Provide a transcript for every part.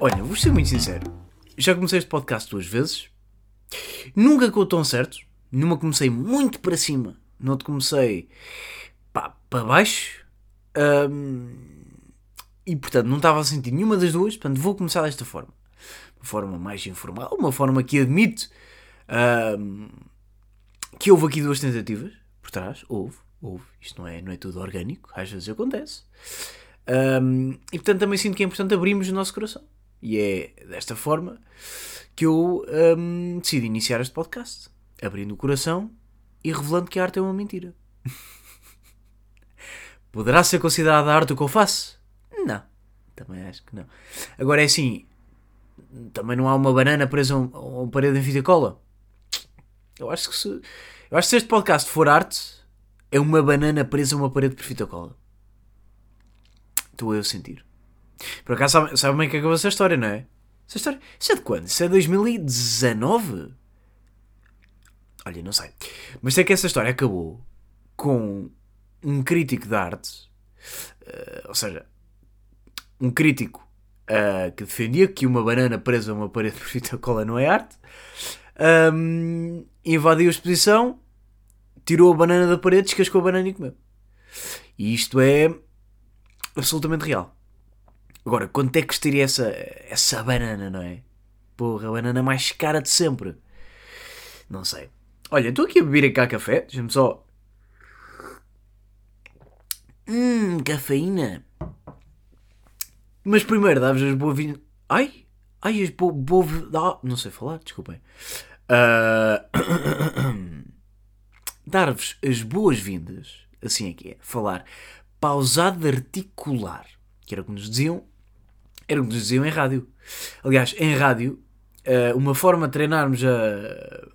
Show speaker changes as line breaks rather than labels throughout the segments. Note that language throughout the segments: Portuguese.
Olha, vou ser muito sincero. Já comecei este podcast duas vezes. Nunca com tão certo. Numa comecei muito para cima. Noutra comecei pá, para baixo. Ahm, e portanto não estava a sentir nenhuma das duas. Portanto vou começar desta forma. Uma forma mais informal. Uma forma que admito ahm, que houve aqui duas tentativas por trás. Houve, houve. Isto não é, não é tudo orgânico. Às vezes acontece. Ahm, e portanto também sinto que é importante abrirmos o nosso coração. E é desta forma que eu ahm, decidi iniciar este podcast. Abrindo o coração e revelando que a arte é uma mentira. Poderá ser considerada arte o que eu faço? Não. Também acho que não. Agora é assim. Também não há uma banana presa a um- uma parede em fita cola. Eu acho que se. Eu acho que este podcast for arte, é uma banana presa a uma parede por fita cola. Estou eu a sentir. Por acaso sabem sabe bem que acabou essa história, não é? Essa história. Isso é de quando? Isso é 2019? Olha, não sei. Mas sei que essa história acabou com um crítico de arte, eh, ou seja, um crítico eh, que defendia que uma banana presa a uma parede por fita cola não é arte, ahm, invadiu a exposição, tirou a banana da parede, descascou a banana e comeu. E isto é absolutamente real. Agora, quanto é que custaria essa, essa banana, não é? Porra, a banana mais cara de sempre. Não sei. Olha, estou aqui a beber cá café. Deixa-me só. Hum, cafeína. Mas primeiro, dá-vos as boas-vindas. Ai! Ai, as bo boas. Ah, não sei falar, desculpem. Ah, Dar-vos as boas-vindas. Assim é que é. Falar pausado articular. Que era o que nos diziam. Era o que nos diziam em rádio. Aliás, em rádio, ah, uma forma de treinarmos a.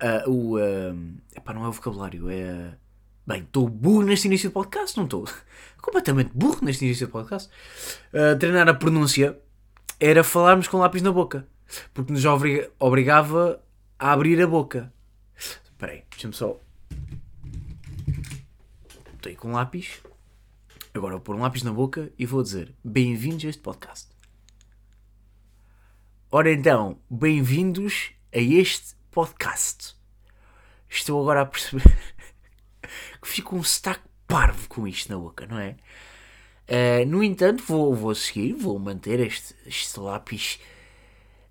a o. ah, epá, não é o vocabulário, é. Bem, estou burro neste início de podcast, não estou? Completamente burro neste início de podcast. Ah, treinar a pronúncia era falarmos com lápis na boca. Porque nos obriga- obrigava a abrir a boca. Espera aí, deixa-me só. Estou aí com lápis. Agora vou pôr um lápis na boca e vou dizer bem-vindos a este podcast. Ora então, bem-vindos a este podcast. Estou agora a perceber que fico um sotaque parvo com isto na boca, não é? Eh, no entanto, vou, vou seguir, vou manter este, este lápis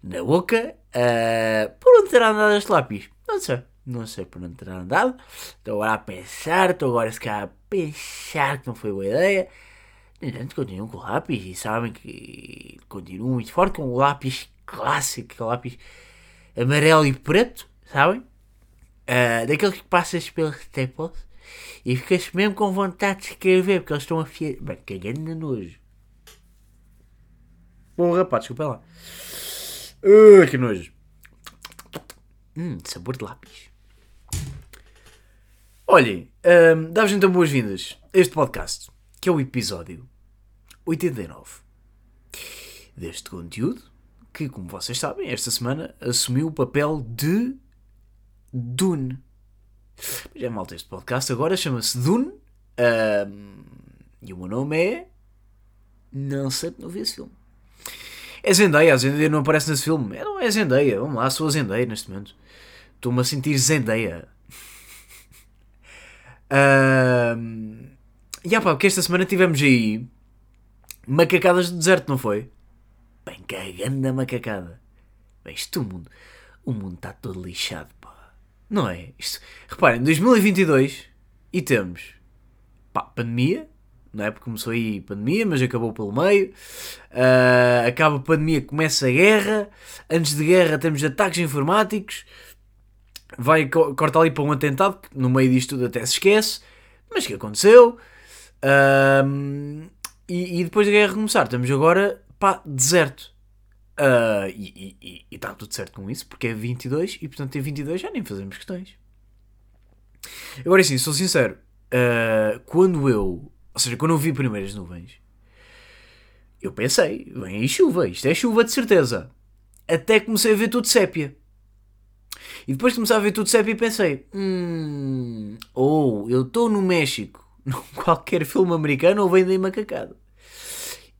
na boca. eh, por onde terá andado este lápis? Não sei. Não sei por onde terá andado. Estou agora a pensar, estou agora se calhar pensar que não foi boa ideia. No entanto, continuo com o lápis e sabem que continuo muito forte com o lápis clássico, é o lápis amarelo e preto, sabem? Ah, daqueles que passas pelos staples e ficas mesmo com vontade de escrever porque eles estão a fiar. Bem, cagando na nojo. Bom, rapaz, desculpa lá. Ah, que nojo. Hum, sabor de lápis. Olhem, hum, dá-vos então boas-vindas a este podcast, que é o episódio 89 deste conteúdo, que, como vocês sabem, esta semana assumiu o papel de Dune. Mas é malta, este podcast agora chama-se Dune hum, e o meu nome é. Não sei porque não vi esse filme. É Zendaya, a Zendaya não aparece nesse filme. É, não é Zendaya, vamos lá, sou a Zendaya neste momento. Estou-me a sentir Zendaya. Ahm, E ah pá, porque esta semana tivemos aí macacadas do deserto, não foi? Bem, cagando na macacada. Bem, isto o mundo, o mundo está todo lixado, pá. Não é? Isto, reparem, 2022 e temos, pá, pandemia, não é? Porque começou aí pandemia, mas acabou pelo meio. Ah, acaba a pandemia, começa a guerra. Antes de guerra temos ataques informáticos. Vai, co- corta ali para um atentado, que no meio disto tudo até se esquece. Mas que aconteceu? Ahm, e, e depois da guerra começar, estamos agora, pá, deserto. Ah, e está tudo certo com isso, porque é 22 e portanto em 22 já nem fazemos questões. Agora sim, sou sincero, ah, quando eu, ou seja, quando eu vi primeiras nuvens, eu pensei, vem aí chuva, isto é chuva de certeza. Até comecei a ver tudo sépia. E depois de começar a ver tudo sépia pensei, hum, ou eu estou no México, num qualquer filme americano, ou vem daí macacada.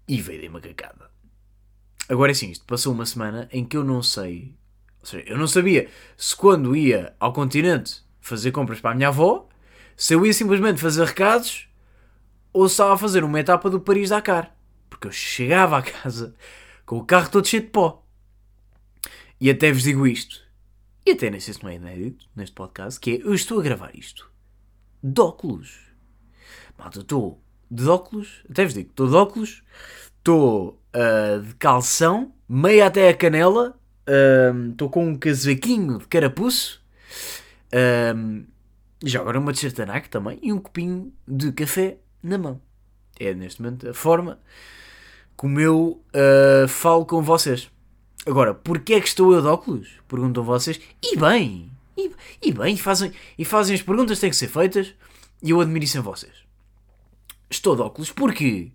E daí macacada. Agora é assim, isto passou uma semana em que eu não sei. Ou seja, eu não sabia se quando ia ao continente fazer compras para a minha avó, se eu ia simplesmente fazer recados ou se estava a fazer uma etapa do Paris-Dakar. Porque eu chegava à casa com o carro todo cheio de pó. E até vos digo isto. E até nem sei se não é inédito neste podcast, que é eu estou a gravar isto de óculos. Malta, estou de óculos, até vos digo, estou de óculos, estou uh, de calção, meio até a canela, estou uh, com um casaquinho de carapuço, uh, já agora uma t-shirt também e um copinho de café na mão. É neste momento a forma como eu falo com vocês. Agora, porquê é que estou eu de óculos? Perguntam vocês. E bem, e, e bem, fazem, e fazem as perguntas que têm que ser feitas e eu admiro isso em vocês. Estou de óculos porque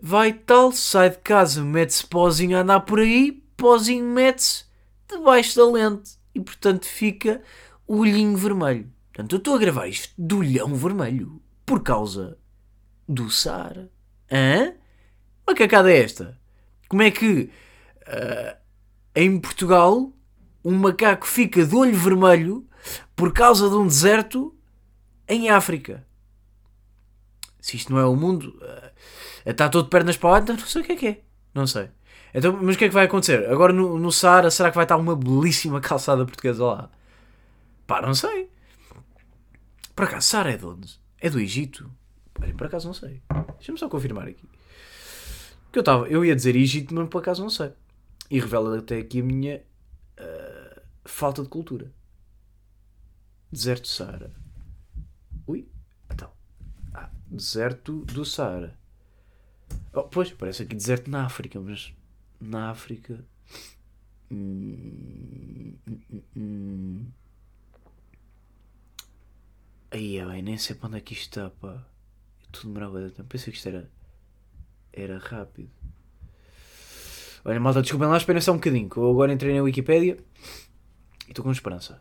vai tal, sai de casa, mete-se pozinho a andar por aí, pozinho mete-se debaixo da lente e portanto fica o olhinho vermelho. Portanto, eu estou a gravar isto de olhão vermelho por causa do Saara. Hã? Uma cacada é esta? Como é que uh, em Portugal um macaco fica de olho vermelho por causa de um deserto em África? Se isto não é o mundo, uh, está todo de pernas para o ar, então não sei o que é que é. Não sei. Então, mas o que é que vai acontecer? Agora no, no Saara, será que vai estar uma belíssima calçada portuguesa lá? Pá, não sei. Por acaso, Saara é de onde? É do Egito? Olha, por acaso não sei. Deixa-me só confirmar aqui. Que eu, tava, eu ia dizer Egito, mas por acaso não sei. E revela até aqui a minha uh, falta de cultura. Deserto do Saara. Ui, então. Ah, deserto do Saara. Oh, pois, parece aqui deserto na África, mas na África. Hum, hum, hum. Aí, bem, nem sei para onde é que isto está, pá. Tudo demorava de tempo. Pensei que isto era. Era rápido. Olha, malta, desculpem lá, esperem só um bocadinho. Que eu agora entrei na Wikipédia e estou com esperança.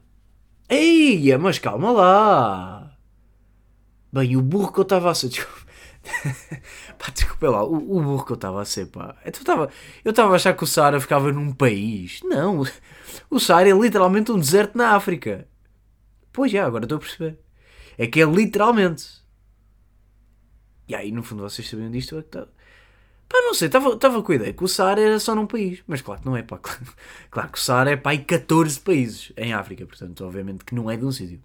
Eia, mas calma lá. Bem, o burro que eu estava a ser. Desculpa. pá, desculpa lá, o, o, burro que eu estava a ser, pá. Eu estava a achar que o Saara ficava num país. Não, o Saara é literalmente um deserto na África. Pois já, agora estou a perceber. É que é literalmente. E aí, no fundo, vocês sabiam disto? É que tá... Pá, não sei, estava com a ideia que o Saara era só num país. Mas claro que não é, pá. Claro, claro que o Saara é, pá, em 14 países em África. Portanto, obviamente que não é de um sítio.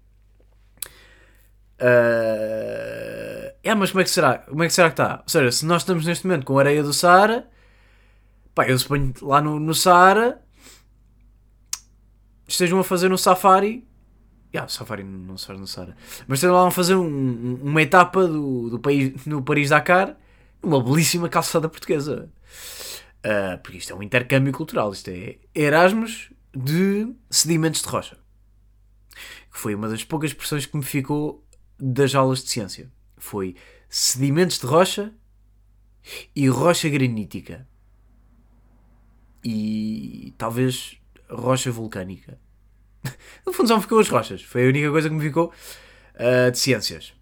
Uh... É, mas como é que será? Como é que será que está? Ou seja, se nós estamos neste momento com a areia do Saara, pá, eu suponho lá no, no Saara estejam a fazer um safari. Yeah, safari não se faz no Saara. Mas estejam lá a fazer um, uma etapa do, do país, no Paris-Dakar uma belíssima calçada portuguesa. Uh, porque isto é um intercâmbio cultural. Isto é Erasmus de sedimentos de rocha. Que foi uma das poucas expressões que me ficou das aulas de ciência. Foi sedimentos de rocha e rocha granítica. E talvez rocha vulcânica. No fundo só me ficou as rochas. Foi a única coisa que me ficou uh, de ciências.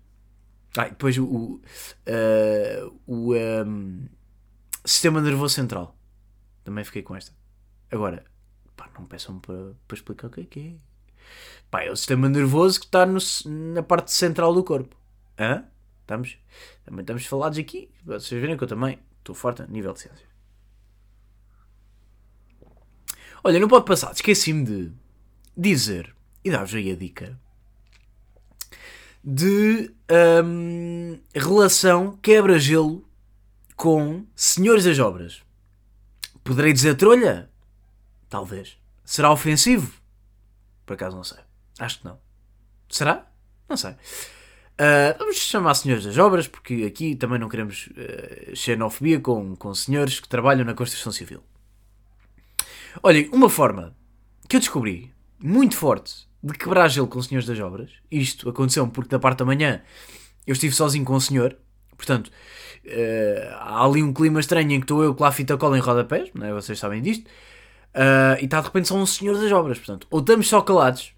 Ah, depois o, o, uh, o um, sistema nervoso central. Também fiquei com esta. Agora, pá, não peçam para, para explicar o que é que é. Pá, é o sistema nervoso que está no, na parte central do corpo. Hã? Estamos, também estamos falados aqui. Vocês verem que eu também estou forte a nível de ciência. Olha, não pode passar. Esqueci-me de dizer e dar-vos aí a dica de um, relação quebra-gelo com Senhores das Obras. Poderei dizer trolha? Talvez. Será ofensivo? Por acaso não sei. Acho que não. Será? Não sei. Uh, vamos chamar Senhores das Obras, porque aqui também não queremos uh, xenofobia com, com senhores que trabalham na construção civil. Olhem, uma forma que eu descobri muito forte de quebrar gelo com os senhores das obras. Isto aconteceu porque da parte da manhã eu estive sozinho com o senhor, portanto uh, há ali um clima estranho em que estou eu com a fita cola em rodapés, não é? vocês sabem disto, uh, e está de repente só um senhor das obras, portanto, ou estamos só calados,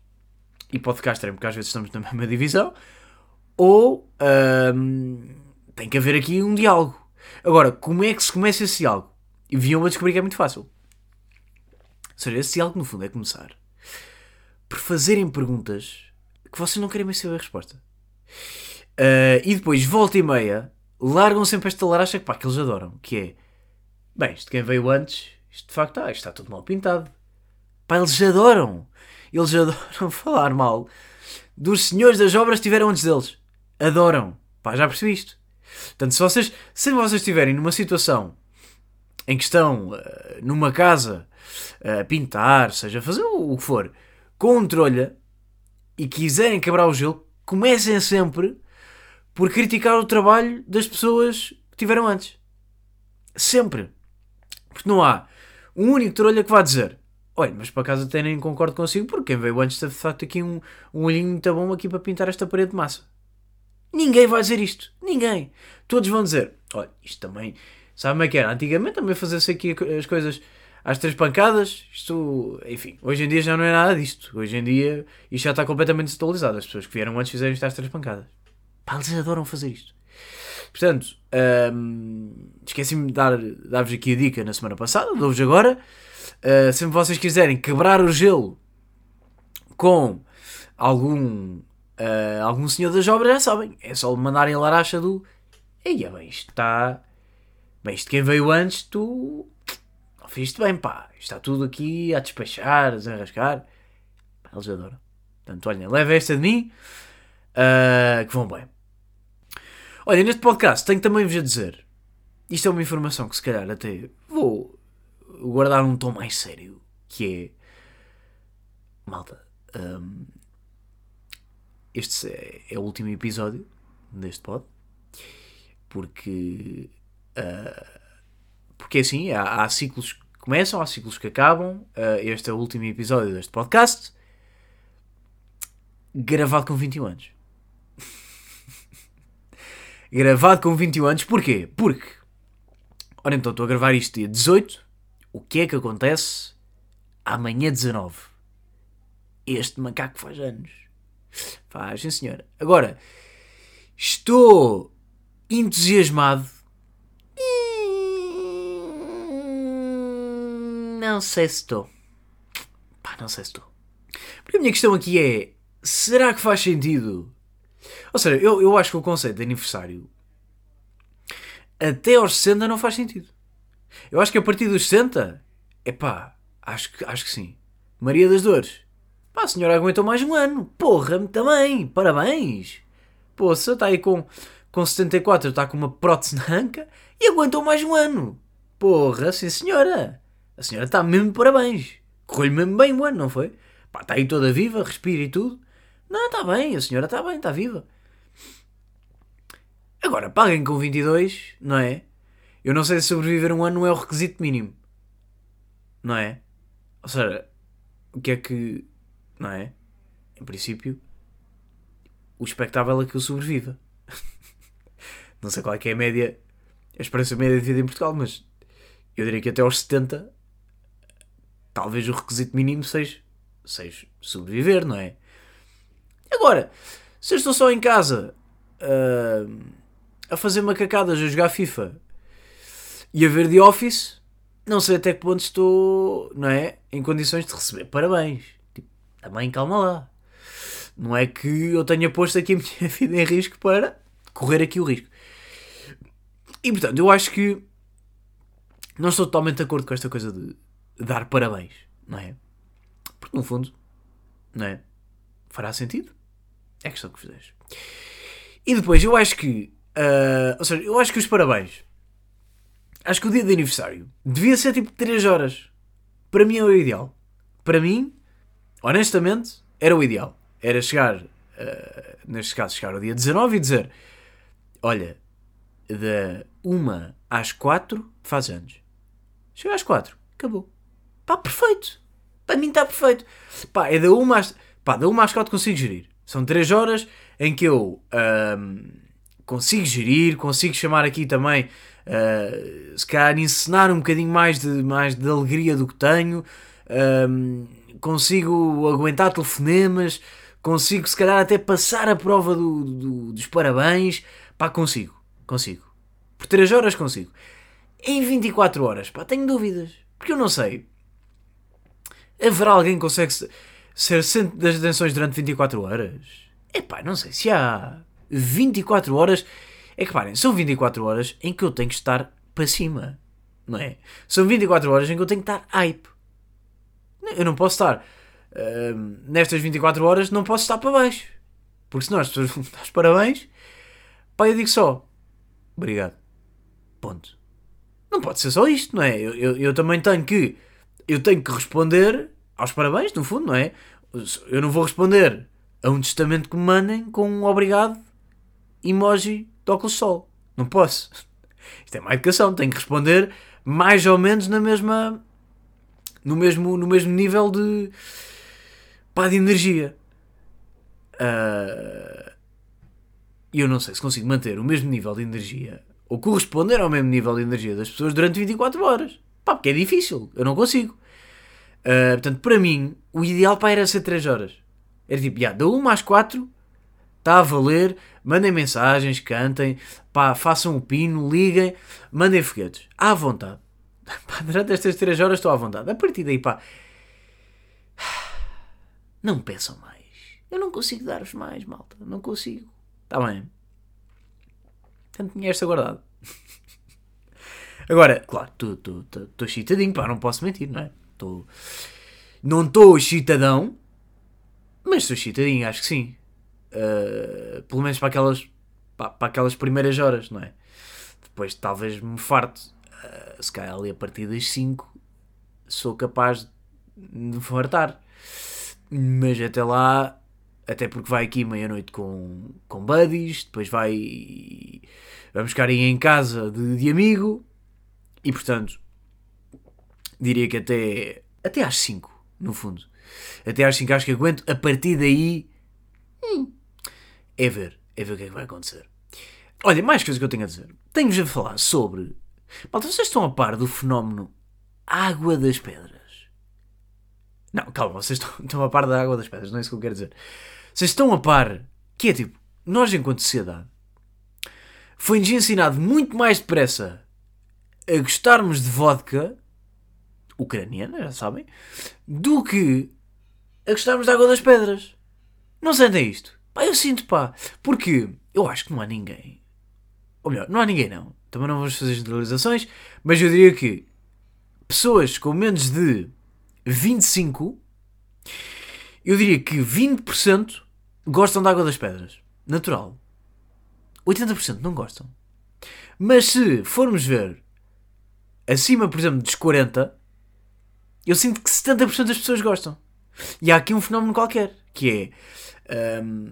e pode ficar estranho porque às vezes estamos na mesma divisão, ou uh, tem que haver aqui um diálogo. Agora, como é que se começa esse diálogo? E vinham a descobrir que é muito fácil. Ou seja, esse diálogo no fundo é começar por fazerem perguntas que vocês não querem mais saber a resposta. Uh, e depois, volta e meia, largam sempre esta laracha que, pá, que eles adoram, que é, bem, isto quem veio antes, isto de facto, ah, isto está tudo mal pintado. Pá, eles adoram. Eles adoram falar mal dos senhores das obras que tiveram antes deles. Adoram. Pá, já percebi isto. Portanto, se vocês, se vocês estiverem numa situação em que estão uh, numa casa uh, a pintar, seja fazer o, o que for, com um trolha e quiserem quebrar o gelo, comecem sempre por criticar o trabalho das pessoas que tiveram antes. Sempre. Porque não há um único trolha que vá dizer olha, mas para casa até nem concordo consigo porque quem veio antes teve de facto aqui um, um olhinho muito bom aqui para pintar esta parede de massa. Ninguém vai dizer isto. Ninguém. Todos vão dizer, olha, isto também... Sabe como é que era? Antigamente também fazia-se aqui as coisas às três pancadas. Isto, enfim, hoje em dia já não é nada disto. Hoje em dia isto já está completamente desatualizado. As pessoas que vieram antes fizeram isto às três pancadas. Pá, eles adoram fazer isto. Portanto, hum, esqueci-me de dar-vos dar aqui a dica na semana passada, dou-vos agora. Uh, se vocês quiserem quebrar o gelo com algum, uh, algum senhor das obras, já sabem, é só mandarem a laracha do. Eia, bem, isto está. Bem, isto quem veio antes, tu. Não fizeste bem, pá. Está tudo aqui a despachar, a. Pá, eles adoram. Portanto, olhem, leva esta de mim, uh, que vão bem. Olha, neste podcast tenho também vos a dizer. Isto é uma informação que se calhar até vou guardar um tom mais sério. Que é. Malta. Um, este é, é, o último episódio deste pod. Porque. Uh, porque assim, há, há, ciclos começam, há ciclos que acabam. Uh, este é o último episódio deste podcast. Gravado com 21 anos gravado com 21 anos. Porquê? Porque, ora então, estou a gravar isto dia 18. O que é que acontece amanhã 19? Este macaco faz anos. Faz, sim senhora. Agora, estou entusiasmado. Não sei se estou. Pá, não sei se estou. Porque a minha questão aqui é: será que faz sentido ou seja, eu, eu acho que o conceito de aniversário até aos 60 não faz sentido. Eu acho que a partir dos 60, epá, acho que, acho que sim. Maria das Dores. Pá, a senhora aguentou mais um ano. Porra, também. Parabéns. Você está aí com, com 74, está com uma prótese na anca e aguentou mais um ano. Porra, sim senhora. A senhora está mesmo parabéns. Correu-lhe mesmo bem um ano, não foi? Pá, está aí toda viva, respira e tudo. Não, está bem, a senhora está bem, está viva. Agora, paguem com 22, não é? Eu não sei se sobreviver um ano não é o requisito mínimo. Não é? Ou seja, o que é que. Não é? Em princípio, o expectável é que eu sobreviva. não sei qual é que é a média, a esperança média de vida em Portugal, mas eu diria que até aos 70, talvez o requisito mínimo seja, seja sobreviver, não é? Agora, se eu estou só em casa uh, a fazer macacadas, a jogar FIFA e a ver The Office, não sei até que ponto estou, não é? Em condições de receber parabéns. Tipo, também calma lá. Não é que eu tenha posto aqui a minha vida em risco para correr aqui o risco. E portanto, eu acho que não estou totalmente de acordo com esta coisa de dar parabéns, não é? Porque no fundo, não é? Fará sentido. É questão que fizeres. E depois, eu acho que. Uh, ou seja, eu acho que os parabéns. Acho que o dia de aniversário devia ser tipo 3 horas. Para mim é o ideal. Para mim, honestamente, era o ideal. Era chegar, uh, neste caso, chegar ao dia 19 e dizer: Olha, da 1 às 4 faz anos. Chega às 4, acabou. Pá, perfeito. Para mim está perfeito. Pá, é da 1 às. Pá, da 1 às 4 consigo gerir. São 3 horas em que eu consigo gerir, consigo chamar aqui também, uh, se calhar encenar um bocadinho mais de, mais de alegria do que tenho, consigo aguentar telefonemas, consigo se calhar até passar a prova do, do, dos parabéns, pá, consigo, consigo. Por 3 horas consigo. em 24 horas, pá, tenho dúvidas. Porque eu não sei. Haverá alguém que consegue ser centro das atenções durante 24 horas? Epá, não sei se há 24 horas. É que parem, são 24 horas em que eu tenho que estar para cima. Não é? São 24 horas em que eu tenho que estar hype. Eu não posso estar. Uh, nestas 24 horas, não posso estar para baixo. Porque senão as pessoas vão dar os parabéns. Pá, eu digo só. Obrigado. Ponto. Não pode ser só isto, não é? Eu, eu, eu também tenho que. Eu tenho que responder aos parabéns, no fundo, não é? Eu não vou responder a um testamento que me mandem com um obrigado emoji de óculos sol. Não posso. Isto é má educação. Tenho que responder mais ou menos na mesma. no mesmo, no mesmo nível de. pá, de energia. Uh, e eu não sei se consigo manter o mesmo nível de energia ou corresponder ao mesmo nível de energia das pessoas durante 24 horas. Pá, porque é difícil, eu não consigo. Uh, portanto, para mim, o ideal para era ser 3 horas. Era tipo, já, da 1 às 4, está a valer, mandem mensagens, cantem, pá, façam o pino, liguem, mandem foguetes. À vontade. Pá, durante estas 3 horas estou à vontade. A partir daí, pá, não peçam mais. Eu não consigo dar-vos mais, malta. Não consigo. Está bem. Tanto tinha esta guardado. Agora, claro, estou chitadinho, pá, não posso mentir, não é? Tô, não estou chitadão, mas estou chitadinho, acho que sim. Uh, pelo menos para aquelas, para, para, aquelas primeiras horas, não é? Depois talvez me farte. Uh, se calhar ali a partir das 5 sou capaz de me fartar. Mas até lá até porque vai aqui meia-noite com, com buddies, depois vai. Vamos ficar aí em casa de, de amigo, e portanto, diria que até, até às 5, no fundo. Até às 5 acho que aguento, a partir daí. Hum, é ver, é ver o que é que vai acontecer. Olha, mais coisas que eu tenho a dizer. Tenho-vos a falar sobre. Malta, vocês estão a par do fenómeno Água das Pedras? Não, calma, vocês estão, estão a par da Água das Pedras, não é isso que eu quero dizer. Vocês estão a par que é tipo, nós enquanto sociedade foi-nos ensinado muito mais depressa a gostarmos de vodka ucraniana, já sabem, do que a gostarmos de água das pedras. Não sentem isto? Pá, eu sinto pá. Porque eu acho que não há ninguém. Ou melhor, não há ninguém não. Também não vamos fazer generalizações, mas eu diria que pessoas com menos de 25 eu diria que 20% gostam da água das pedras. Natural. 80% não gostam. Mas se formos ver acima, por exemplo, dos 40, eu sinto que 70% das pessoas gostam. E há aqui um fenómeno qualquer, que é. Um,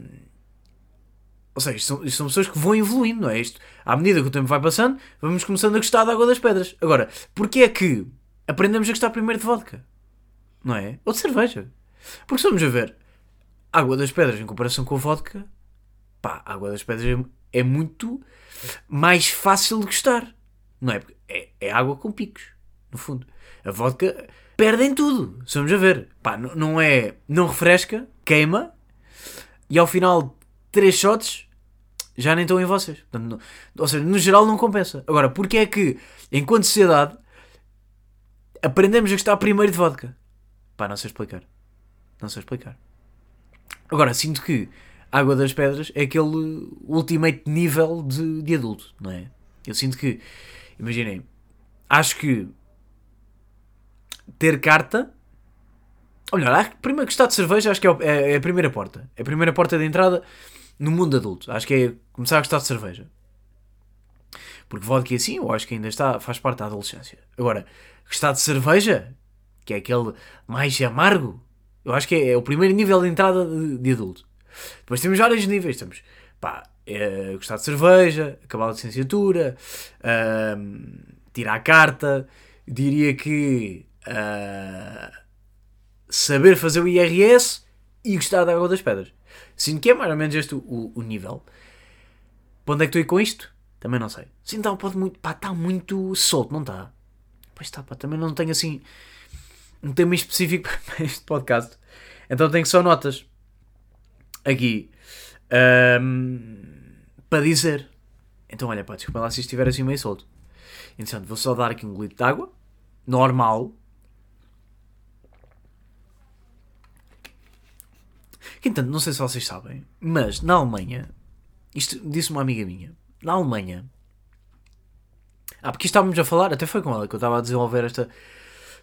ou seja, isto são, isto são, pessoas que vão evoluindo, não é? Isto, à medida que o tempo vai passando, vamos começando a gostar da água das pedras. Agora, porquê é que aprendemos a gostar primeiro de vodka? Não é? Ou de cerveja? Porque se vamos a ver, água das pedras em comparação com a vodka, pá, água das pedras é, é muito mais fácil de gostar. Não é? é? É água com picos, no fundo. A vodka perdem tudo, vamos a ver. Pá, não é. Não refresca, queima, e ao final 3 shots já nem estão em vocês. Portanto, não, ou seja, no geral não compensa. Agora, porque é que, enquanto sociedade, aprendemos a gostar primeiro de vodka? Pá, não sei explicar. Não sei explicar. Agora, sinto que Água das Pedras é aquele ultimate nível de, de adulto, não é? Eu sinto que, imaginem, acho que ter carta. Olha, primeiro gostar de cerveja acho que é, é, é, a primeira porta. É a primeira porta de entrada no mundo adulto. Acho que é começar a gostar de cerveja. Porque vodka assim, eu acho que ainda está, faz parte da adolescência. Agora, gostar de cerveja, que é aquele mais amargo, eu acho que é, é o primeiro nível de entrada de, de, adulto. Depois temos vários níveis. Temos, pá, é, gostar de cerveja, acabar a licenciatura, uh, tirar a carta. Diria que uh, saber fazer o IRS e gostar da água das pedras. Sinto que é mais ou menos este o, o nível. Para onde é que estou a ir com isto? Também não sei. Sim, então pode muito. Está muito solto, não está? Pois está, também não tenho assim um tema específico para este podcast. Então tenho só notas aqui um, para dizer. Então olha, pá, desculpa lá se estiver assim meio solto. Interessante, vou só dar aqui um glito de água. Normal. Que, entanto, não sei se vocês sabem, mas na Alemanha, isto disse uma amiga minha, na Alemanha, ah, porque estávamos a falar, até foi com ela que eu estava a desenvolver esta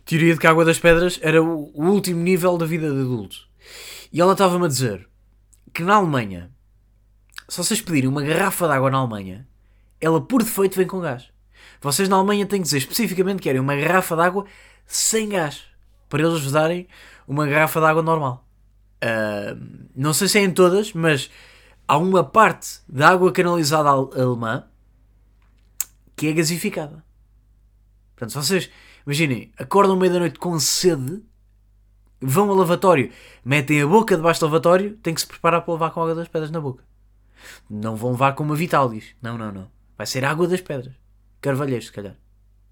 teoria de que a água das pedras era o, o último nível da vida de adulto. E ela estava-me a dizer que na Alemanha, se vocês pedirem uma garrafa de água na Alemanha, ela por defeito vem com gás. Vocês na Alemanha têm que dizer especificamente que querem uma garrafa de água sem gás. Para eles vos darem uma garrafa de água normal. Uh, não sei se é em todas, mas há uma parte da água canalizada alemã que é gasificada. Portanto, se vocês, imaginem, acordam meia da noite com sede, vão ao lavatório, metem a boca debaixo do lavatório, têm que se preparar para levar com água das pedras na boca. Não vão levar com uma Vitalis. Não, não, não. Vai ser água das pedras. Carvalheiros, se calhar.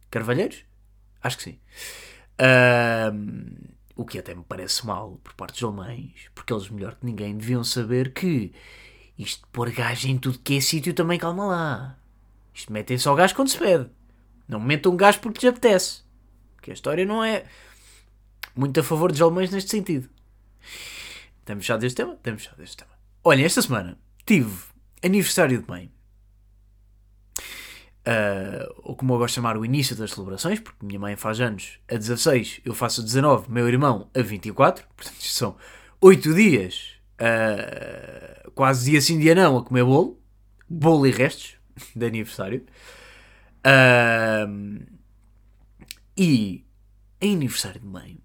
Carvalheiros? Acho que sim. Uh, o que até me parece mal por parte dos alemães, porque eles, melhor que ninguém, deviam saber que isto de pôr gás em tudo que é sítio também calma lá. Isto metem só gás quando se pede. Não metam gás porque lhes apetece. Porque a história não é muito a favor dos alemães neste sentido. Estamos já deste tema? Estamos já deste tema. Olha, esta semana tive aniversário de mãe uh, ou como eu gosto de chamar, o início das celebrações, porque minha mãe faz anos a 16, eu faço a 19, meu irmão a 24, portanto são 8 dias, uh, quase dia sim, dia não, a comer bolo, bolo e restos de aniversário. Uh, e em aniversário de mãe,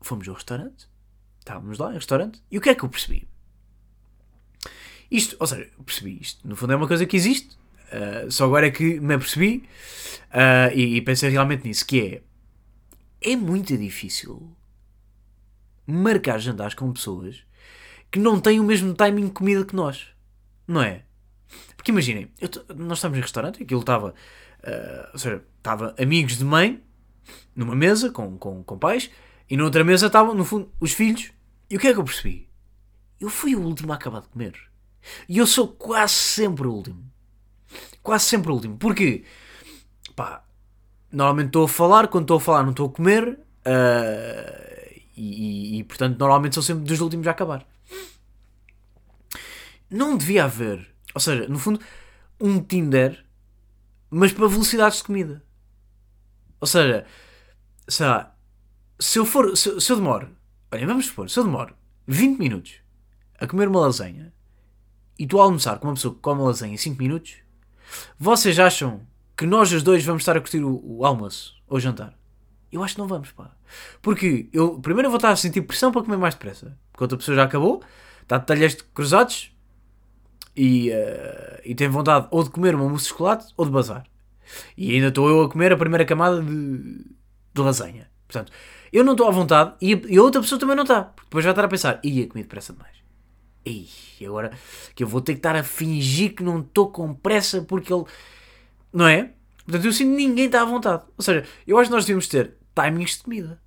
fomos ao restaurante, estávamos lá em restaurante, e o que é que eu percebi? Isto, ou seja, percebi isto, no fundo é uma coisa que existe, Uh, só agora é que me apercebi uh, e, e, pensei realmente nisso, que é é muito difícil marcar jantares com pessoas que não têm o mesmo timing de comida que nós, não é? Porque imaginem, nós estamos em restaurante, aquilo estava, uh, ou seja, estava amigos de mãe numa mesa com, com, com pais e na outra mesa estavam, no fundo, os filhos. E o que é que eu percebi? Eu fui o último a acabar de comer. E eu sou quase sempre o último quase sempre o último. Porque, pá, normalmente estou a falar, quando estou a falar não estou a comer, uh, e, e, portanto normalmente sou sempre dos últimos a acabar. Não devia haver, ou seja, no fundo, um Tinder, mas para velocidades de comida. Ou seja, sei lá, se eu for, se, se eu demoro, olha, vamos supor, se eu demoro 20 minutos a comer uma lasanha e tu a almoçar com uma pessoa que come lasanha em 5 minutos, vocês acham que nós os dois vamos estar a curtir o, o almoço ou jantar? Eu acho que não vamos, pá. Porque eu, primeiro eu vou estar a sentir pressão para comer mais depressa. Porque outra pessoa já acabou, está de talheres cruzados e, uh, e tem vontade ou de comer uma mousse de chocolate ou de bazar. E ainda estou eu a comer a primeira camada de, de lasanha. Portanto, eu não estou à vontade e, e a outra pessoa também não está. Porque depois vai estar a pensar, ia comer depressa demais. Ei, agora que eu vou ter que estar a fingir que não estou com pressa porque ele. Não é? Portanto, eu sinto ninguém está à vontade. Ou seja, eu acho que nós devíamos ter timings de comida.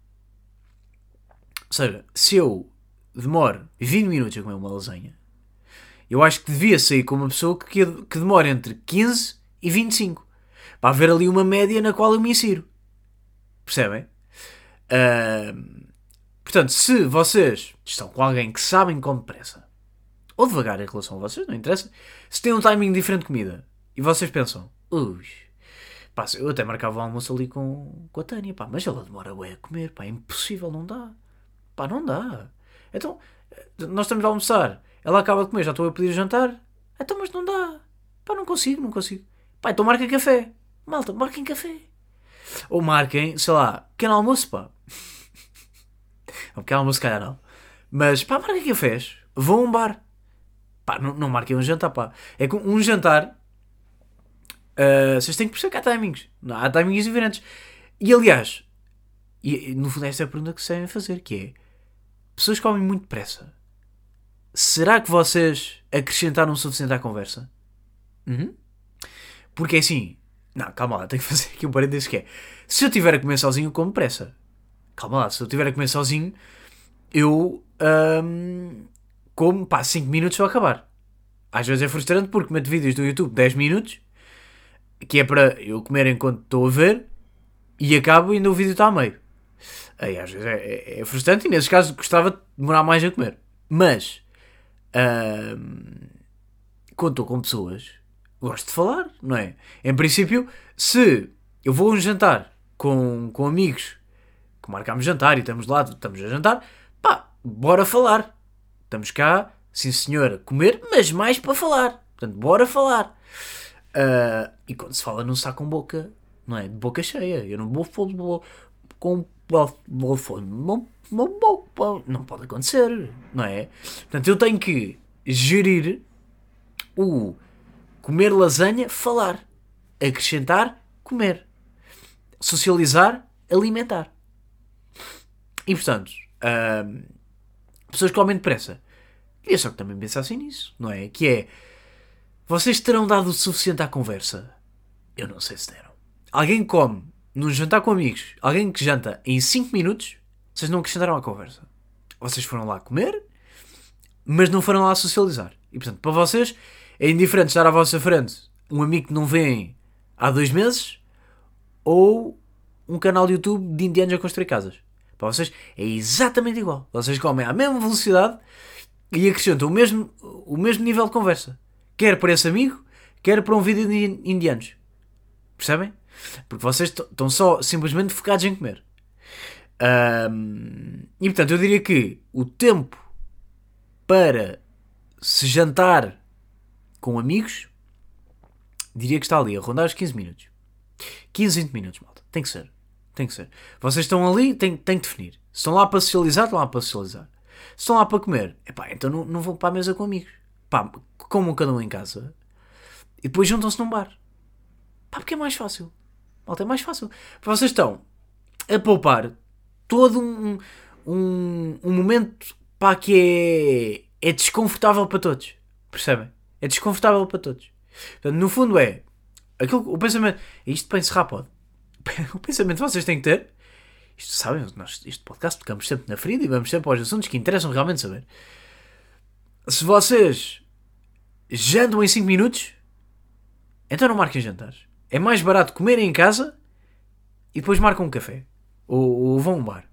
Ou seja, se eu demoro 20 minutos a comer uma lasanha, eu acho que devia sair com uma pessoa que, que demora entre 15 e 25. Para haver ali uma média na qual eu me insiro. Percebem? Uh, portanto, se vocês estão com alguém que sabem com depressa ou devagar em relação a vocês, não interessa. Se tem um timing diferente de comida e vocês pensam, ui, pá, eu até marcava o almoço ali com, com a Tânia, pá, mas ela demora bem a comer, pá, é impossível, não dá. Pá, não dá. Então, nós estamos a almoçar, ela acaba de comer, já estou a pedir jantar, então, mas não dá. Pá, não consigo, não consigo. Pá, então marquem café. Malta, marquem café. Ou marquem, sei lá, pequeno almoço, pá. Um pequeno almoço, calhar não. Mas, pá, marquem cafés. Vão a um bar. Pá, não, não marquem um jantar, pá. É que um jantar. Uh, vocês têm que perceber que há timings. Não, há timings diferentes. E aliás, e, no fundo, esta é a pergunta que se devem fazer: que é. Pessoas comem muito depressa. Será que vocês acrescentaram o suficiente à conversa? Uhum. Porque é assim. Não, calma lá, tenho que fazer aqui um parênteses que é. Se eu tiver a comer sozinho, como pressa. Calma lá, se eu tiver a comer sozinho, eu. Como, pá, 5 minutos só acabar. Às vezes é frustrante porque meto vídeos do YouTube 10 minutos que é para eu comer enquanto estou a ver e acabo e ainda o vídeo está a meio. Aí às vezes é, é, é frustrante e nesses casos gostava de demorar mais a comer. Mas ahm, quando estou com pessoas, gosto de falar, não é? Em princípio, se eu vou a um jantar com, com amigos que marcámos jantar e estamos lá, estamos a jantar, pá, bora falar. Estamos cá, sim senhor, comer, mas mais para falar. Portanto, bora falar. Ah, e quando se fala, não se está com boca, não é? De boca cheia. Eu não vou, com não, não, não pode acontecer, não é? Portanto, eu tenho que gerir o comer lasanha, falar. Acrescentar, comer. Socializar, alimentar. E portanto, ahm, pessoas que comem depressa. Queria só que também pensassem nisso, não é? Que é, vocês terão dado o suficiente à conversa? Eu não sei se deram. Alguém come num jantar com amigos, alguém que janta em 5 minutos, vocês não acrescentaram à conversa. Vocês foram lá comer, mas não foram lá socializar. E portanto, para vocês, é indiferente estar à vossa frente um amigo que não vêem há dois meses ou um canal de YouTube de indianos a construir casas. Para vocês é exatamente igual. Vocês comem à mesma velocidade e acrescentam o mesmo, o mesmo nível de conversa. Quer para esse amigo, quer para um vídeo de indianos. Percebem? Porque vocês estão só simplesmente focados em comer. Ahm, e portanto, eu diria que o tempo para se jantar com amigos, diria que está ali a rondar os 15 minutos. 15, 20 minutos, malta. Tem que ser. Tem que ser. Vocês estão ali, tem, tem que definir. Se estão lá para socializar, estão lá para socializar. Se estão lá para comer, epá, então não, não vão para a mesa com amigos. Pá, comam cada um em casa e depois juntam-se num bar. Pá, porque é mais fácil. Malta, é mais fácil. Vocês estão a poupar todo um, um, um momento pá, que é, é desconfortável para todos. Percebem? É desconfortável para todos. Portanto, no fundo é aquilo, o pensamento. Isto para encerrar pode. O pensamento que vocês têm que ter. Isto sabem, nós, este podcast tocamos sempre na ferida e vamos sempre aos assuntos que interessam realmente saber. Se vocês jantam em 5 minutos, então não marquem jantares. É mais barato comerem em casa e depois marcam um café. Ou, ou vão a um bar.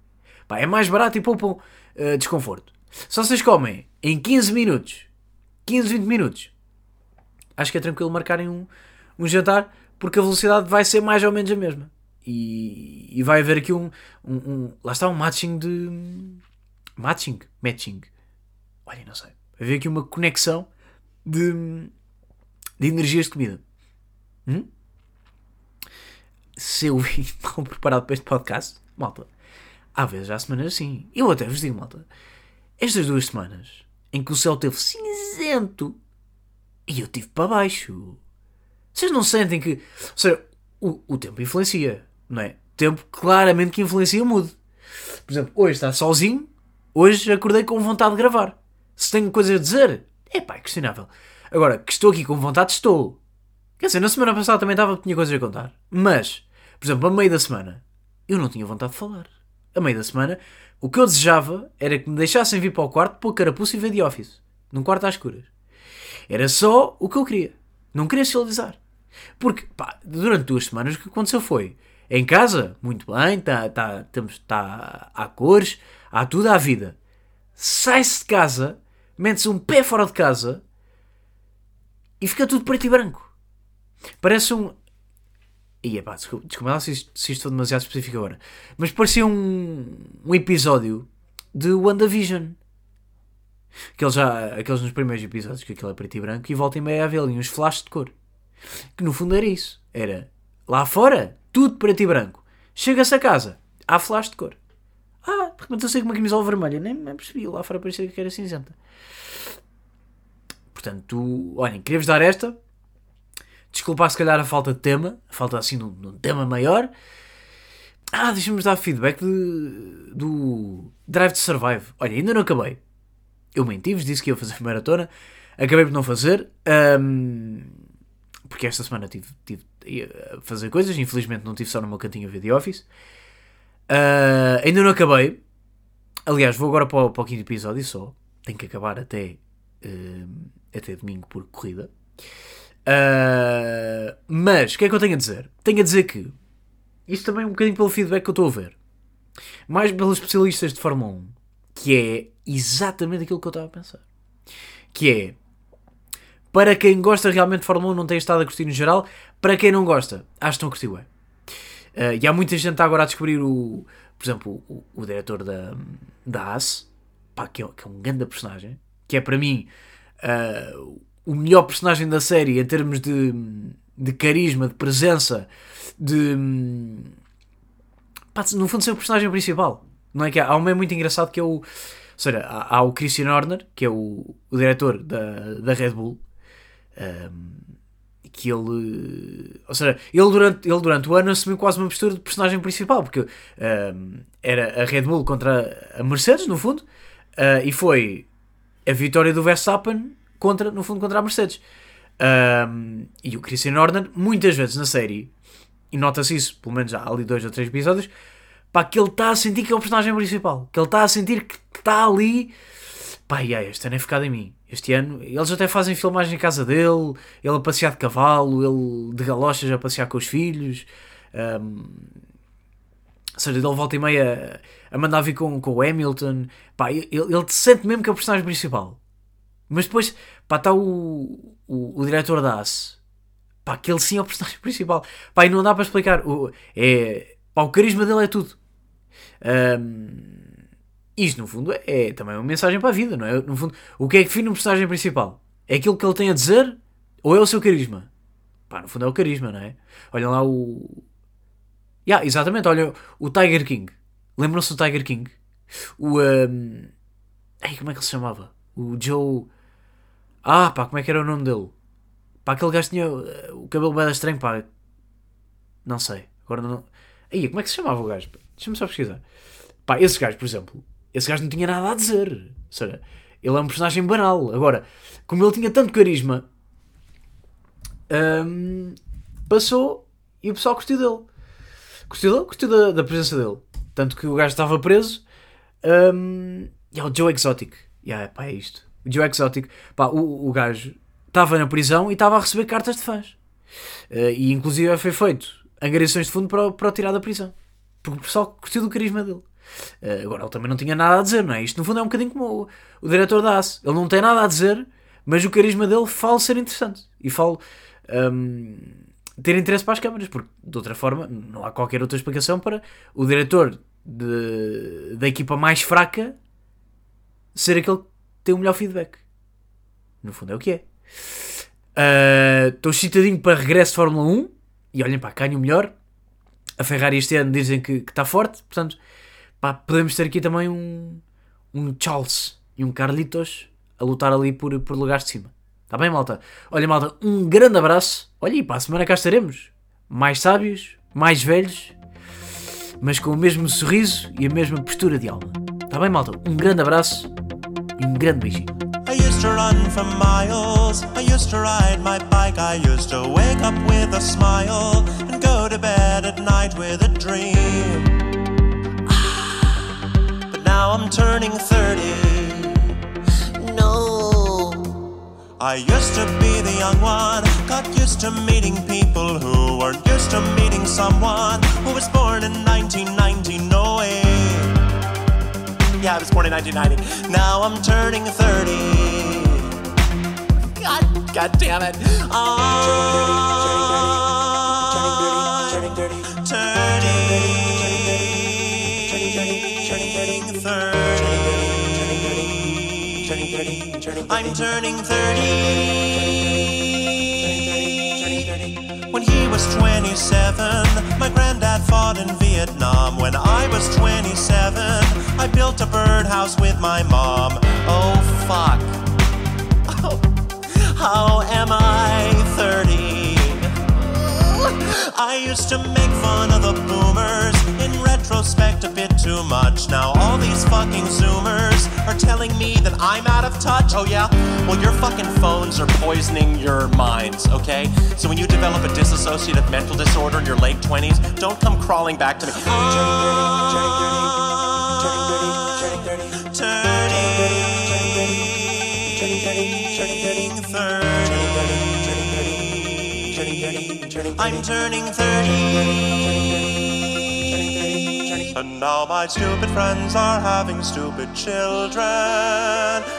Pá, é mais barato e poupam eh, desconforto. Se vocês comem em 15 minutos, 15, 20 minutos, acho que é tranquilo marcarem um, um jantar porque a velocidade vai ser mais ou menos a mesma. E, e vai haver aqui um, um, um- Lá está um matching de. Matching? Matching. Olha, não sei. Vai haver aqui uma conexão de, de energias de comida. Hum? Se eu vim mal preparado para este podcast, malta, há vezes há semanas assim. Eu até vos digo, malta, estas duas semanas em que o céu teve cinzento e eu tive para baixo. Vocês não sentem que. Ou seja, o, o tempo influencia, não é? Tempo claramente que influencia o mood. Por exemplo, hoje está sozinho, hoje acordei com vontade de gravar. Se tenho coisas a dizer, é pá, é questionável. Agora, que estou aqui com vontade, estou. Quer dizer, na semana passada também estava, tinha coisas a contar. Mas, por exemplo, a meio da semana, eu não tinha vontade de falar. A meio da semana, o que eu desejava era que me deixassem vir para o quarto, pôr carapuço e ver The Office. Num quarto às escuras. Era só o que eu queria. Não queria socializar. Porque, pá, durante duas semanas o que aconteceu foi em casa, muito bem, tá, tá, temos, tá, há cores, há tudo à vida. Sai-se de casa, mete-se um pé fora de casa e fica tudo preto e branco. Parece um. Ia pá, desculpa, desculpa se isto, se foi demasiado específico agora. Mas parecia um, um episódio de WandaVision. Aqueles, já, aqueles nos primeiros episódios que aquilo é preto e branco e volta e meia a ver ali uns flashes de cor. Que no fundo era isso. Era lá fora, tudo preto e branco. Chega-se a casa, há flash de cor. Ah, de repente eu sei que uma camisola vermelha, nem me percebi. Lá fora parecia que era cinzenta. Portanto, olhem, queria-vos dar esta. Desculpar se calhar a falta de tema, a falta assim de um, de um tema maior. Ah, deixa-me dar feedback de, do Drive to Survive. Olha, ainda não acabei. Eu menti-vos, disse que ia fazer maratona. Acabei por não fazer. ahm, porque esta semana tive, tive a fazer coisas. Infelizmente não tive só no meu cantinho a ver The Office. Ah, ainda não acabei. Aliás, vou agora para o, para o quinto episódio só. Tenho que acabar até, ahm, até domingo por corrida. Uh, mas, o que é que eu tenho a dizer? Tenho a dizer que, isto também é um bocadinho pelo feedback que eu estou a ver, mais pelos especialistas de Fórmula 1, que é exatamente aquilo que eu estava a pensar. Que é, para quem gosta realmente de Fórmula 1, não tem estado a curtir no geral, para quem não gosta, acho que a curtir bem. Uh, e há muita gente agora a descobrir o, por exemplo, o, o diretor da, da AS, pá, que, é, que é um grande personagem, que é para mim uh, o melhor personagem da série em termos de, de carisma, de presença, de. Pá, no fundo, ser o personagem principal. Não é que há, há um meio muito engraçado que é o. Ou seja, há, há o Christian Horner, que é o, o diretor da, da Red Bull. Um, que ele. Ou seja, ele durante, ele durante o ano assumiu quase uma postura de personagem principal, porque um, era a Red Bull contra a Mercedes, no fundo, uh, e foi a vitória do Verstappen contra, no fundo, contra a Mercedes. Um, e o Christian Horner, muitas vezes na série, e nota-se isso, pelo menos há ali dois ou três episódios, pá, que ele está a sentir que é o personagem principal, que ele está a sentir que está ali. Pá, é, este ano é ficado em mim. Este ano, eles até fazem filmagem em casa dele, ele a passear de cavalo, ele de galochas a passear com os filhos. Um, ou seja, ele volta e meia a mandar vir com, com o Hamilton. Pá, ele, ele sente mesmo que é o personagem principal. Mas depois, pá, está o, o, o diretor da AS. Pá, que ele sim é o personagem principal. Pá, e não dá para explicar. O, é, pá, o carisma dele é tudo. Um, isto, no fundo, é também uma mensagem para a vida, não é? No fundo, o que é que define um personagem principal? É aquilo que ele tem a dizer ou é o seu carisma? Pá, no fundo é o carisma, não é? Olha lá o... Yeah, exatamente, olha o Tiger King. Lembram-se do Tiger King? O... Um... Ei, como é que ele se chamava? O Joe... Ah, pá, como é que era o nome dele? Pá, aquele gajo tinha uh, o cabelo bem estranho, pá. Não sei. Agora não. Aí, como é que se chamava o gajo? Deixa-me só pesquisar. Pá, esse gajo, por exemplo, esse gajo não tinha nada a dizer. Seja, ele é um personagem banal. Agora, como ele tinha tanto carisma, um, passou e o pessoal curtiu dele. Curtiu dele? Curtiu da, da, presença dele. Tanto que o gajo estava preso. Um, e é o Joe Exotic. Yeah, pá, é isto. O Joe Exotic. Pá, o, o gajo estava na prisão e estava a receber cartas de fãs. Uh, e inclusive foi feito angariações de fundo para, para o tirar da prisão. Porque o pessoal curtiu do carisma dele. Uh, agora ele também não tinha nada a dizer, não é? Isto no fundo é um bocadinho como o, o diretor da AS. Ele não tem nada a dizer, mas o carisma dele fala ser interessante. E fala um, ter interesse para as câmaras, porque de outra forma não há qualquer outra explicação para o diretor de, da equipa mais fraca ser aquele que tem o melhor feedback. No fundo é o que é. Estou uh, excitadinho para regresso de Fórmula 1 e olhem para ganho o melhor. A Ferrari este ano dizem que está forte, portanto, pá, podemos ter aqui também um, um Charles e um Carlitos a lutar ali por, por lugares de cima. Está bem, malta? Olha, malta, um grande abraço. Olha, e para a semana cá estaremos. Mais sábios, mais velhos, mas com o mesmo sorriso e a mesma postura de alma. Está bem, malta? Um grande abraço e um grande beijinho. I used to run miles. I used to ride my bike. I used to wake up with a smile and go to bed at night with a dream. Now I'm turning 30. No. I used to be the young one. Got used to meeting people who weren't used to meeting someone who was born in 1990. No way. Yeah, I was born in 1990. Now I'm turning 30. God, God damn it. Ah, 30. I'm turning 30. When he was 27, my granddad fought in Vietnam. When I was 27, I built a birdhouse with my mom. Oh, fuck. Oh, how am I 30? I used to make fun of the boomers. In retrospect, a bit too much. Now fucking zoomers are telling me that I'm out of touch. Oh yeah? Well, your fucking phones are poisoning your minds, okay? So when you develop a dissociative mental disorder in your late 20s, don't come crawling back to me. Turning 30.
I'm turning 30. And now my stupid friends are having stupid children.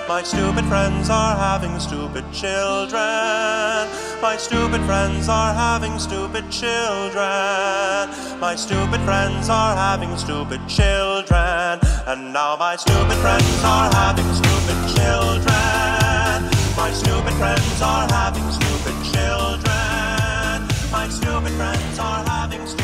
My stupid friends are having stupid children. My stupid friends are having stupid children. My stupid friends are having stupid children. And now my stupid friends are having stupid children. My stupid friends are having stupid children. My stupid friends are having stupid.